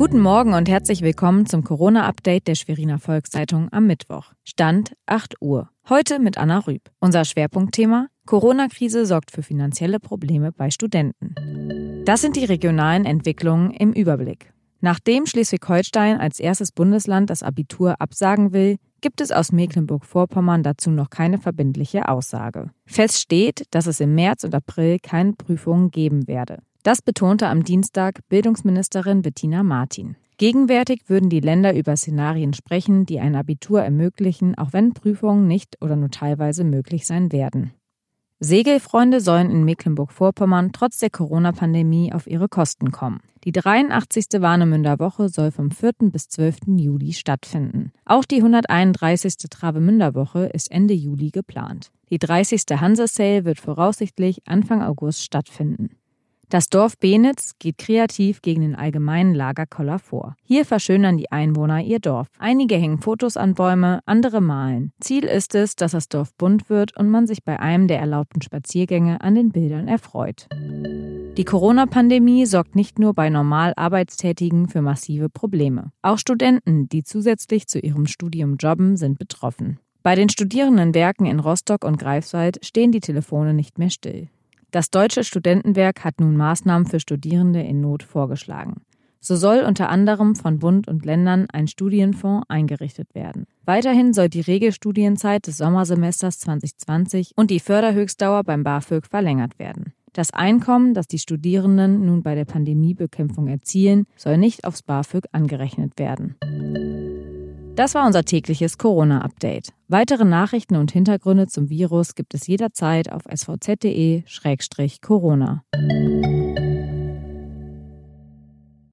Guten Morgen und herzlich willkommen zum Corona-Update der Schweriner Volkszeitung am Mittwoch. Stand 8 Uhr. Heute mit Anna Rüb. Unser Schwerpunktthema Corona-Krise sorgt für finanzielle Probleme bei Studenten. Das sind die regionalen Entwicklungen im Überblick. Nachdem Schleswig-Holstein als erstes Bundesland das Abitur absagen will, gibt es aus Mecklenburg-Vorpommern dazu noch keine verbindliche Aussage. Fest steht, dass es im März und April keine Prüfungen geben werde. Das betonte am Dienstag Bildungsministerin Bettina Martin. Gegenwärtig würden die Länder über Szenarien sprechen, die ein Abitur ermöglichen, auch wenn Prüfungen nicht oder nur teilweise möglich sein werden. Segelfreunde sollen in Mecklenburg-Vorpommern trotz der Corona-Pandemie auf ihre Kosten kommen. Die 83. Warnemünder Woche soll vom 4. bis 12. Juli stattfinden. Auch die 131. Travemünder Woche ist Ende Juli geplant. Die 30. Hansa Sale wird voraussichtlich Anfang August stattfinden. Das Dorf Benitz geht kreativ gegen den allgemeinen Lagerkoller vor. Hier verschönern die Einwohner ihr Dorf. Einige hängen Fotos an Bäume, andere malen. Ziel ist es, dass das Dorf bunt wird und man sich bei einem der erlaubten Spaziergänge an den Bildern erfreut. Die Corona-Pandemie sorgt nicht nur bei normal Arbeitstätigen für massive Probleme. Auch Studenten, die zusätzlich zu ihrem Studium jobben, sind betroffen. Bei den Studierendenwerken in Rostock und Greifswald stehen die Telefone nicht mehr still. Das Deutsche Studentenwerk hat nun Maßnahmen für Studierende in Not vorgeschlagen. So soll unter anderem von Bund und Ländern ein Studienfonds eingerichtet werden. Weiterhin soll die Regelstudienzeit des Sommersemesters 2020 und die Förderhöchstdauer beim BAföG verlängert werden. Das Einkommen, das die Studierenden nun bei der Pandemiebekämpfung erzielen, soll nicht aufs BAföG angerechnet werden. Das war unser tägliches Corona-Update. Weitere Nachrichten und Hintergründe zum Virus gibt es jederzeit auf svz.de-corona.